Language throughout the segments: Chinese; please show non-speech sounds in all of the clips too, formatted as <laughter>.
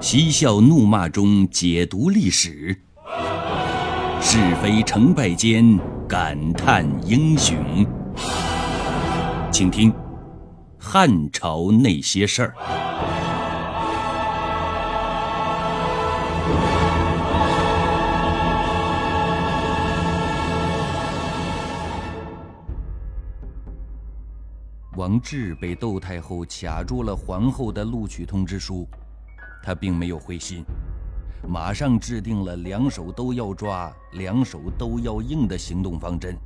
嬉笑怒骂中解读历史，是非成败间感叹英雄。请听《汉朝那些事儿》。王志被窦太后卡住了皇后的录取通知书。他并没有灰心，马上制定了两手都要抓、两手都要硬的行动方针。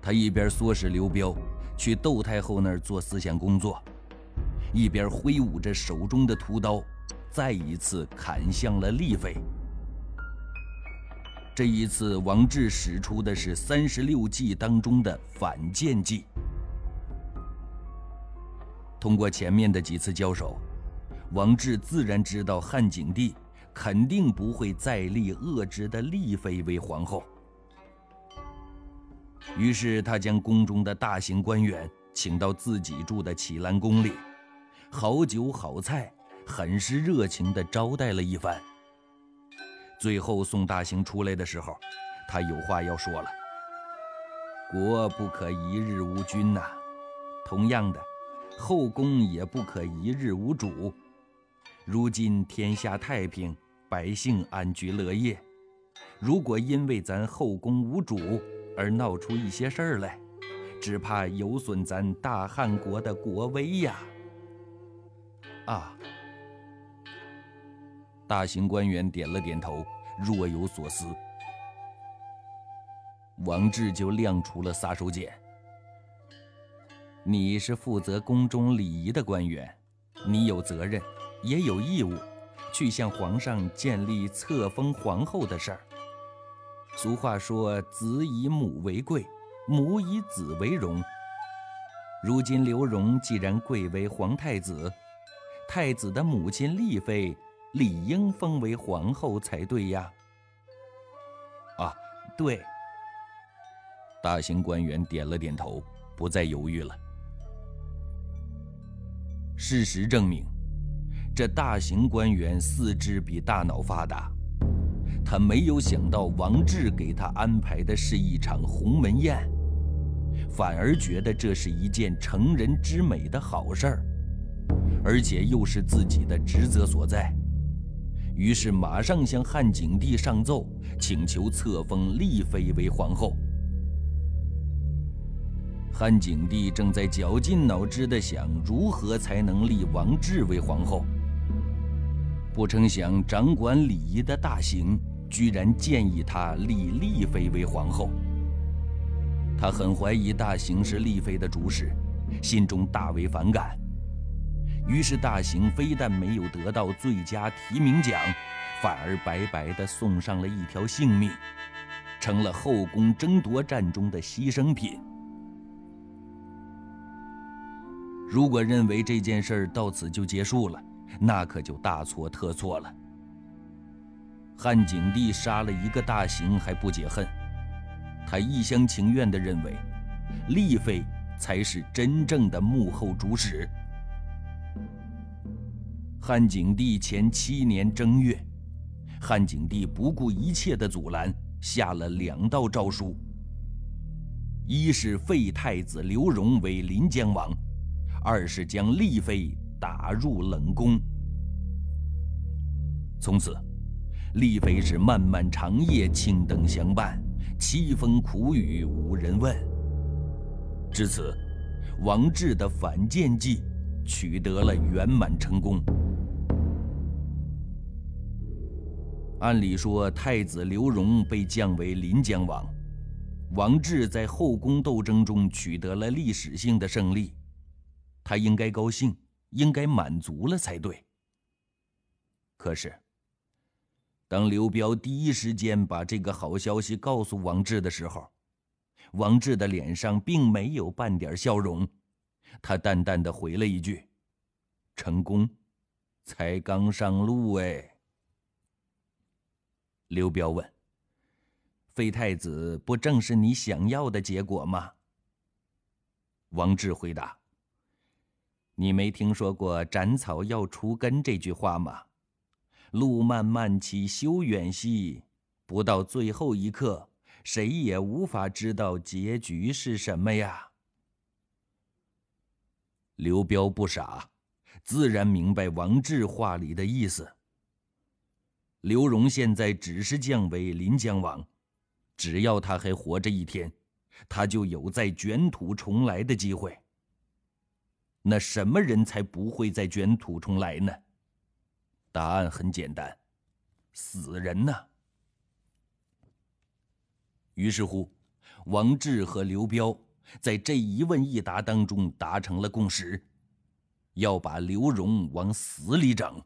他一边唆使刘彪去窦太后那儿做思想工作，一边挥舞着手中的屠刀，再一次砍向了丽妃。这一次，王志使出的是三十六计当中的反间计。通过前面的几次交手。王志自然知道汉景帝肯定不会再立恶之的丽妃为皇后，于是他将宫中的大型官员请到自己住的启兰宫里，好酒好菜，很是热情地招待了一番。最后送大行出来的时候，他有话要说了：“国不可一日无君呐，同样的，后宫也不可一日无主。”如今天下太平，百姓安居乐业。如果因为咱后宫无主而闹出一些事儿来，只怕有损咱大汉国的国威呀！啊！大型官员点了点头，若有所思。王志就亮出了杀手锏：“你是负责宫中礼仪的官员，你有责任。”也有义务去向皇上建立册封皇后的事儿。俗话说：“子以母为贵，母以子为荣。”如今刘荣既然贵为皇太子，太子的母亲丽妃理应封为皇后才对呀。啊，对。大型官员点了点头，不再犹豫了。事实证明。这大型官员四肢比大脑发达，他没有想到王志给他安排的是一场鸿门宴，反而觉得这是一件成人之美的好事儿，而且又是自己的职责所在，于是马上向汉景帝上奏，请求册封丽妃为皇后。汉景帝正在绞尽脑汁地想如何才能立王志为皇后。不成想，掌管礼仪的大行居然建议他立丽妃为皇后。他很怀疑大行是丽妃的主使，心中大为反感。于是大行非但没有得到最佳提名奖，反而白白的送上了一条性命，成了后宫争夺战中的牺牲品。如果认为这件事到此就结束了，那可就大错特错了。汉景帝杀了一个大刑还不解恨，他一厢情愿地认为，丽妃才是真正的幕后主使。汉景帝前七年正月，汉景帝不顾一切的阻拦，下了两道诏书：一是废太子刘荣为临江王，二是将丽妃。打入冷宫，从此，丽妃是漫漫长夜青灯相伴，凄风苦雨无人问。至此，王志的反间计取得了圆满成功。按理说，太子刘荣被降为临江王，王志在后宫斗争中取得了历史性的胜利，他应该高兴。应该满足了才对。可是，当刘彪第一时间把这个好消息告诉王志的时候，王志的脸上并没有半点笑容，他淡淡的回了一句：“成功，才刚上路哎。”刘彪问：“废太子不正是你想要的结果吗？”王志回答。你没听说过“斩草要除根”这句话吗？路漫漫其修远兮，不到最后一刻，谁也无法知道结局是什么呀。刘彪不傻，自然明白王志话里的意思。刘荣现在只是降为临江王，只要他还活着一天，他就有再卷土重来的机会。那什么人才不会再卷土重来呢？答案很简单，死人呐。于是乎，王志和刘彪在这一问一答当中达成了共识，要把刘荣往死里整。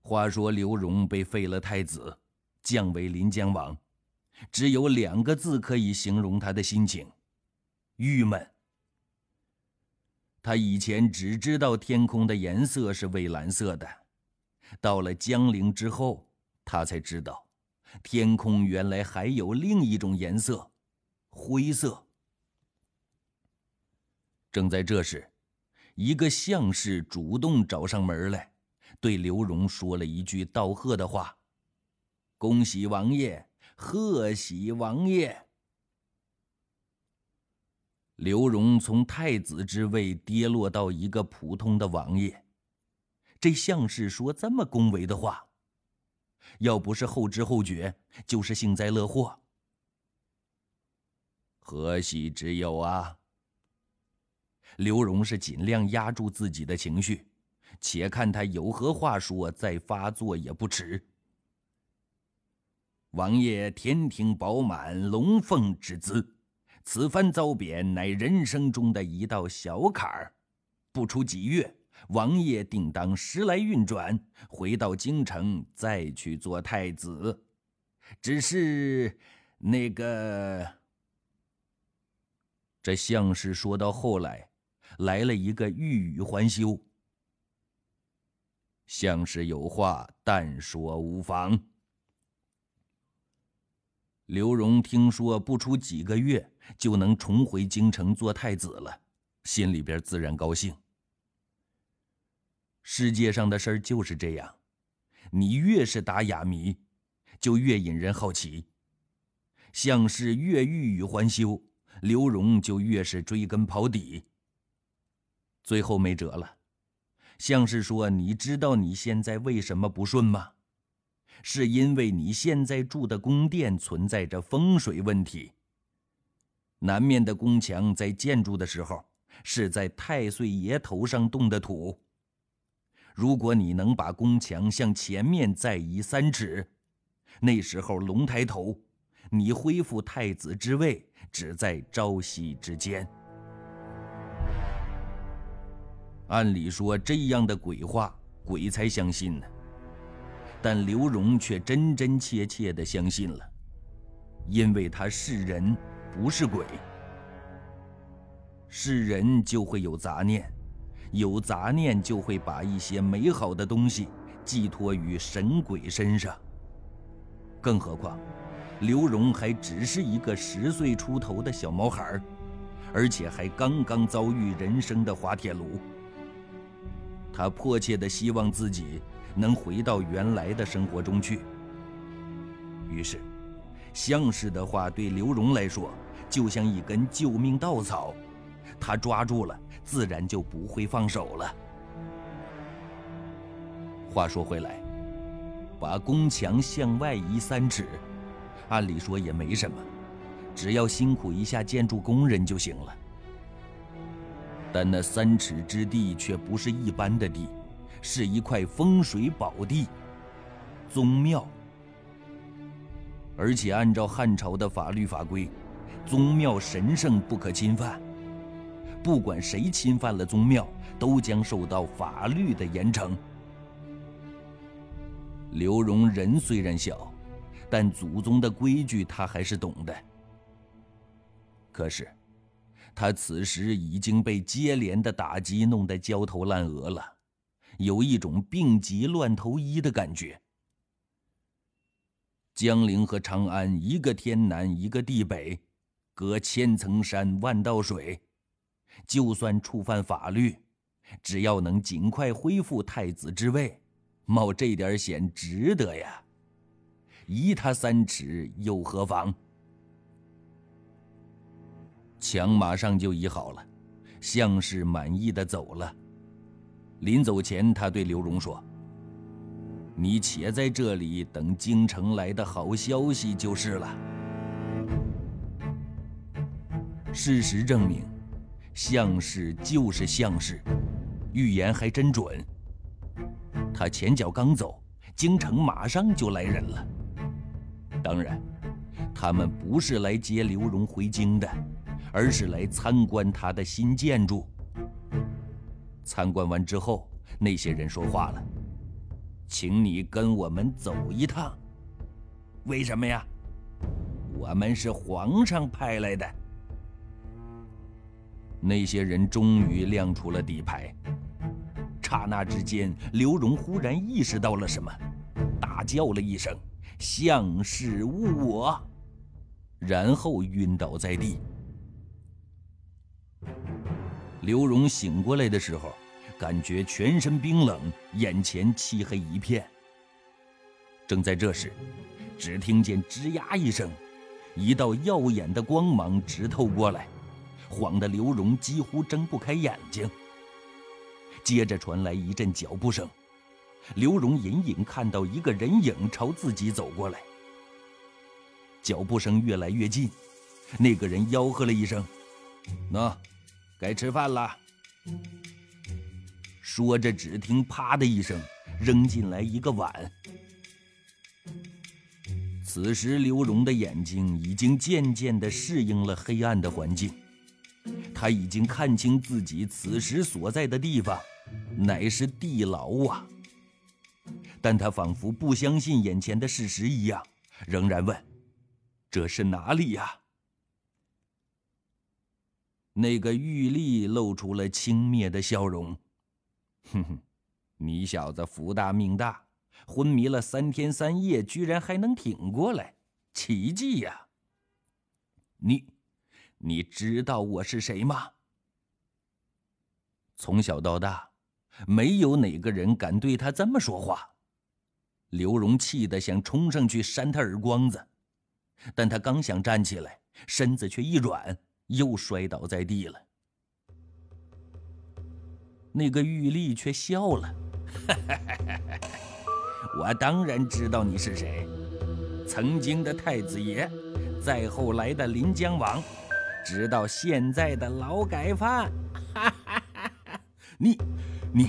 话说刘荣被废了太子，降为临江王，只有两个字可以形容他的心情：郁闷。他以前只知道天空的颜色是蔚蓝色的，到了江陵之后，他才知道，天空原来还有另一种颜色——灰色。正在这时，一个相士主动找上门来，对刘荣说了一句道贺的话：“恭喜王爷，贺喜王爷。”刘荣从太子之位跌落到一个普通的王爷，这像是说这么恭维的话。要不是后知后觉，就是幸灾乐祸。何喜之有啊？刘荣是尽量压住自己的情绪，且看他有何话说，再发作也不迟。王爷天庭饱满，龙凤之姿。此番遭贬，乃人生中的一道小坎儿。不出几月，王爷定当时来运转，回到京城，再去做太子。只是那个……这相士说到后来，来了一个欲语还休。相士有话，但说无妨。刘荣听说不出几个月就能重回京城做太子了，心里边自然高兴。世界上的事儿就是这样，你越是打哑谜，就越引人好奇。像是越欲语还休，刘荣就越是追根刨底。最后没辙了，像是说：“你知道你现在为什么不顺吗？”是因为你现在住的宫殿存在着风水问题。南面的宫墙在建筑的时候是在太岁爷头上动的土。如果你能把宫墙向前面再移三尺，那时候龙抬头，你恢复太子之位只在朝夕之间。按理说这样的鬼话，鬼才相信呢。但刘荣却真真切切地相信了，因为他是人，不是鬼。是人就会有杂念，有杂念就会把一些美好的东西寄托于神鬼身上。更何况，刘荣还只是一个十岁出头的小毛孩而且还刚刚遭遇人生的滑铁卢。他迫切地希望自己。能回到原来的生活中去。于是，相氏的话对刘荣来说就像一根救命稻草，他抓住了，自然就不会放手了。话说回来，把宫墙向外移三尺，按理说也没什么，只要辛苦一下建筑工人就行了。但那三尺之地却不是一般的地。是一块风水宝地，宗庙。而且按照汉朝的法律法规，宗庙神圣不可侵犯。不管谁侵犯了宗庙，都将受到法律的严惩。刘荣人虽然小，但祖宗的规矩他还是懂的。可是，他此时已经被接连的打击弄得焦头烂额了。有一种病急乱投医的感觉。江陵和长安，一个天南，一个地北，隔千层山，万道水。就算触犯法律，只要能尽快恢复太子之位，冒这点险值得呀！移他三尺又何妨？墙马上就移好了，项氏满意的走了。临走前，他对刘荣说：“你且在这里等京城来的好消息就是了。”事实证明，项氏就是项氏，预言还真准。他前脚刚走，京城马上就来人了。当然，他们不是来接刘荣回京的，而是来参观他的新建筑。参观完之后，那些人说话了：“请你跟我们走一趟。”为什么呀？我们是皇上派来的。那些人终于亮出了底牌。刹那之间，刘荣忽然意识到了什么，大叫了一声：“相视误我！”然后晕倒在地。刘荣醒过来的时候，感觉全身冰冷，眼前漆黑一片。正在这时，只听见“吱呀”一声，一道耀眼的光芒直透过来，晃得刘荣几乎睁不开眼睛。接着传来一阵脚步声，刘荣隐隐看到一个人影朝自己走过来。脚步声越来越近，那个人吆喝了一声：“那。”该吃饭了。说着，只听“啪”的一声，扔进来一个碗。此时，刘荣的眼睛已经渐渐地适应了黑暗的环境，他已经看清自己此时所在的地方，乃是地牢啊！但他仿佛不相信眼前的事实一样，仍然问：“这是哪里呀？”那个玉立露出了轻蔑的笑容，哼哼，你小子福大命大，昏迷了三天三夜，居然还能挺过来，奇迹呀！你，你知道我是谁吗？从小到大，没有哪个人敢对他这么说话。刘荣气得想冲上去扇他耳光子，但他刚想站起来，身子却一软。又摔倒在地了。那个玉立却笑了：“ <laughs> 我当然知道你是谁，曾经的太子爷，再后来的临江王，直到现在的劳改犯。<laughs> 你，你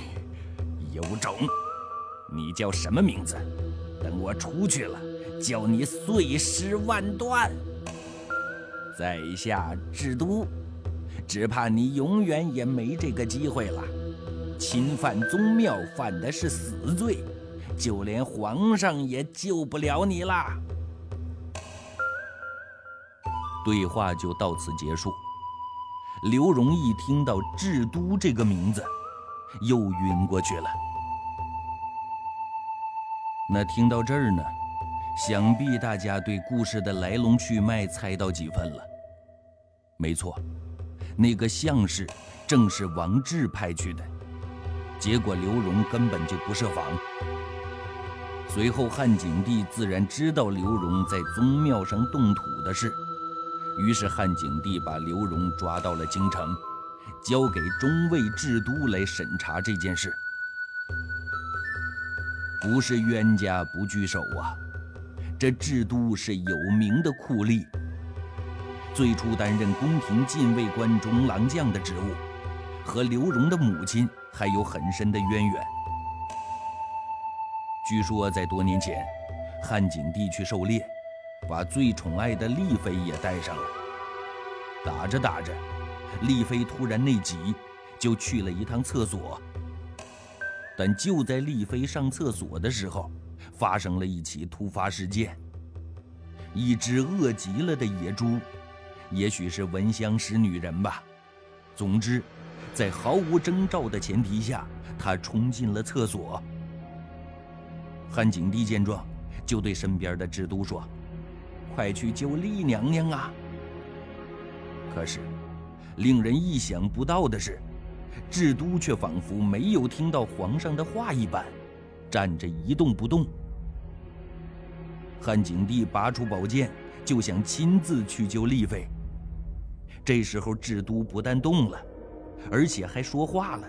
有种！你叫什么名字？等我出去了，叫你碎尸万段。”在下智都，只怕你永远也没这个机会了。侵犯宗庙，犯的是死罪，就连皇上也救不了你啦。对话就到此结束。刘荣一听到“智都”这个名字，又晕过去了。那听到这儿呢？想必大家对故事的来龙去脉猜到几分了。没错，那个项氏正是王志派去的。结果刘荣根本就不设防。随后汉景帝自然知道刘荣在宗庙上动土的事，于是汉景帝把刘荣抓到了京城，交给中尉制都来审查这件事。不是冤家不聚首啊！这智都是有名的酷吏，最初担任宫廷禁卫官中郎将的职务，和刘荣的母亲还有很深的渊源。据说在多年前，汉景帝去狩猎，把最宠爱的丽妃也带上了。打着打着，丽妃突然内急，就去了一趟厕所。但就在丽妃上厕所的时候，发生了一起突发事件。一只饿极了的野猪，也许是闻香识女人吧。总之，在毫无征兆的前提下，它冲进了厕所。汉景帝见状，就对身边的智都说：“快去救丽娘娘啊！”可是，令人意想不到的是，智都却仿佛没有听到皇上的话一般，站着一动不动。汉景帝拔出宝剑，就想亲自去救丽妃。这时候，智都不但动了，而且还说话了。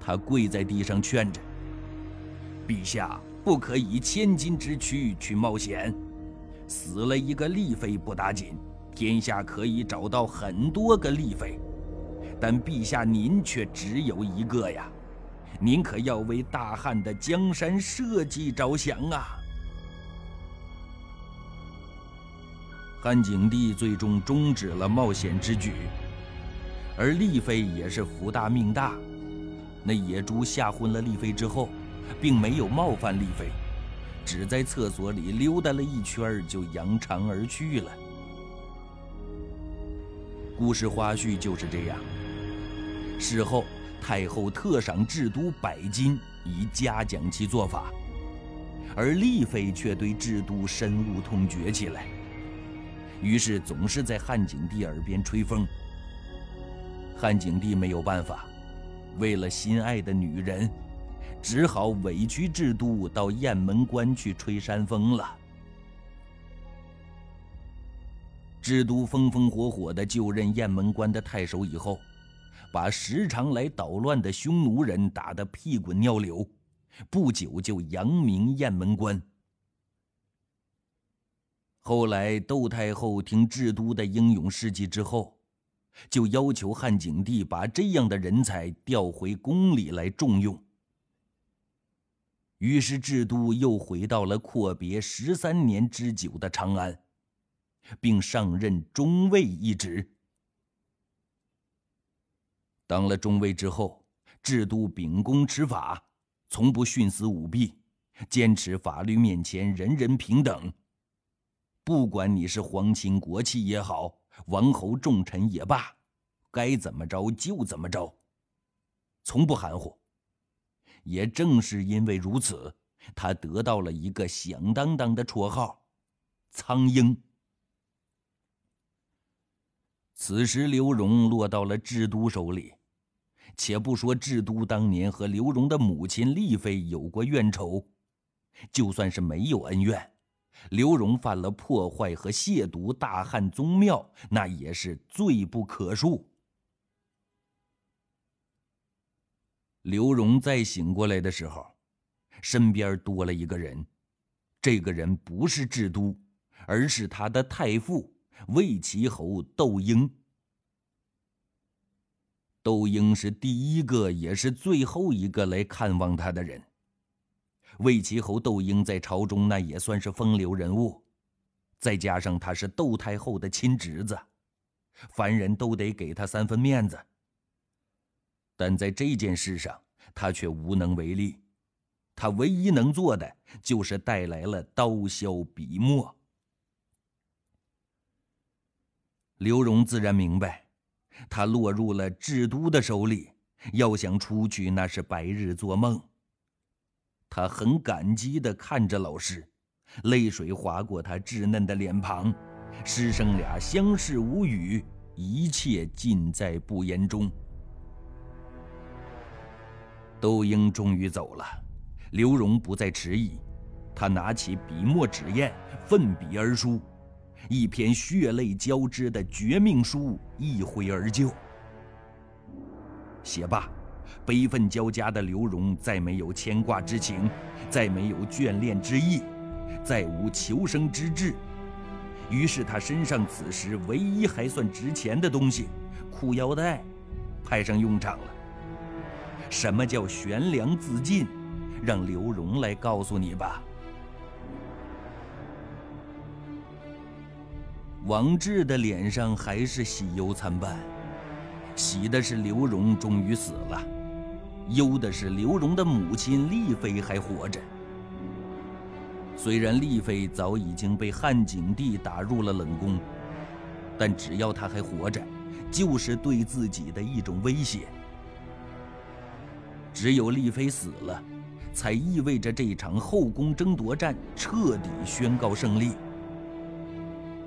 他跪在地上劝着：“陛下不可以千金之躯去冒险，死了一个丽妃不打紧，天下可以找到很多个丽妃，但陛下您却只有一个呀，您可要为大汉的江山社稷着想啊！”汉景帝最终终止了冒险之举，而丽妃也是福大命大。那野猪吓昏了丽妃之后，并没有冒犯丽妃，只在厕所里溜达了一圈就扬长而去了。故事花絮就是这样。事后，太后特赏制都百金，以嘉奖其做法，而丽妃却对制都深恶痛绝起来。于是总是在汉景帝耳边吹风。汉景帝没有办法，为了心爱的女人，只好委屈智都到雁门关去吹山风了。智都风风火火地就任雁门关的太守以后，把时常来捣乱的匈奴人打得屁滚尿流，不久就扬名雁门关。后来，窦太后听智都的英勇事迹之后，就要求汉景帝把这样的人才调回宫里来重用。于是，智都又回到了阔别十三年之久的长安，并上任中尉一职。当了中尉之后，智都秉公执法，从不徇私舞弊，坚持法律面前人人平等。不管你是皇亲国戚也好，王侯重臣也罢，该怎么着就怎么着，从不含糊。也正是因为如此，他得到了一个响当当的绰号——苍鹰。此时，刘荣落到了智都手里。且不说智都当年和刘荣的母亲丽妃有过怨仇，就算是没有恩怨。刘荣犯了破坏和亵渎大汉宗庙，那也是罪不可恕。刘荣再醒过来的时候，身边多了一个人，这个人不是智都，而是他的太傅魏齐侯窦婴。窦婴是第一个，也是最后一个来看望他的人。魏齐侯窦婴在朝中那也算是风流人物，再加上他是窦太后的亲侄子，凡人都得给他三分面子。但在这件事上，他却无能为力。他唯一能做的就是带来了刀削笔墨。刘荣自然明白，他落入了智都的手里，要想出去那是白日做梦。他很感激地看着老师，泪水划过他稚嫩的脸庞，师生俩相视无语，一切尽在不言中。窦婴终于走了，刘荣不再迟疑，他拿起笔墨纸砚，奋笔而书，一篇血泪交织的绝命书一挥而就。写罢。悲愤交加的刘荣再没有牵挂之情，再没有眷恋之意，再无求生之志。于是他身上此时唯一还算值钱的东西——裤腰带，派上用场了。什么叫悬梁自尽？让刘荣来告诉你吧。王志的脸上还是喜忧参半，喜的是刘荣终于死了。忧的是刘荣的母亲丽妃还活着。虽然丽妃早已经被汉景帝打入了冷宫，但只要她还活着，就是对自己的一种威胁。只有丽妃死了，才意味着这场后宫争夺战彻底宣告胜利。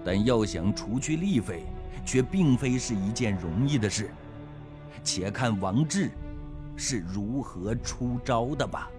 但要想除去丽妃，却并非是一件容易的事。且看王志是如何出招的吧。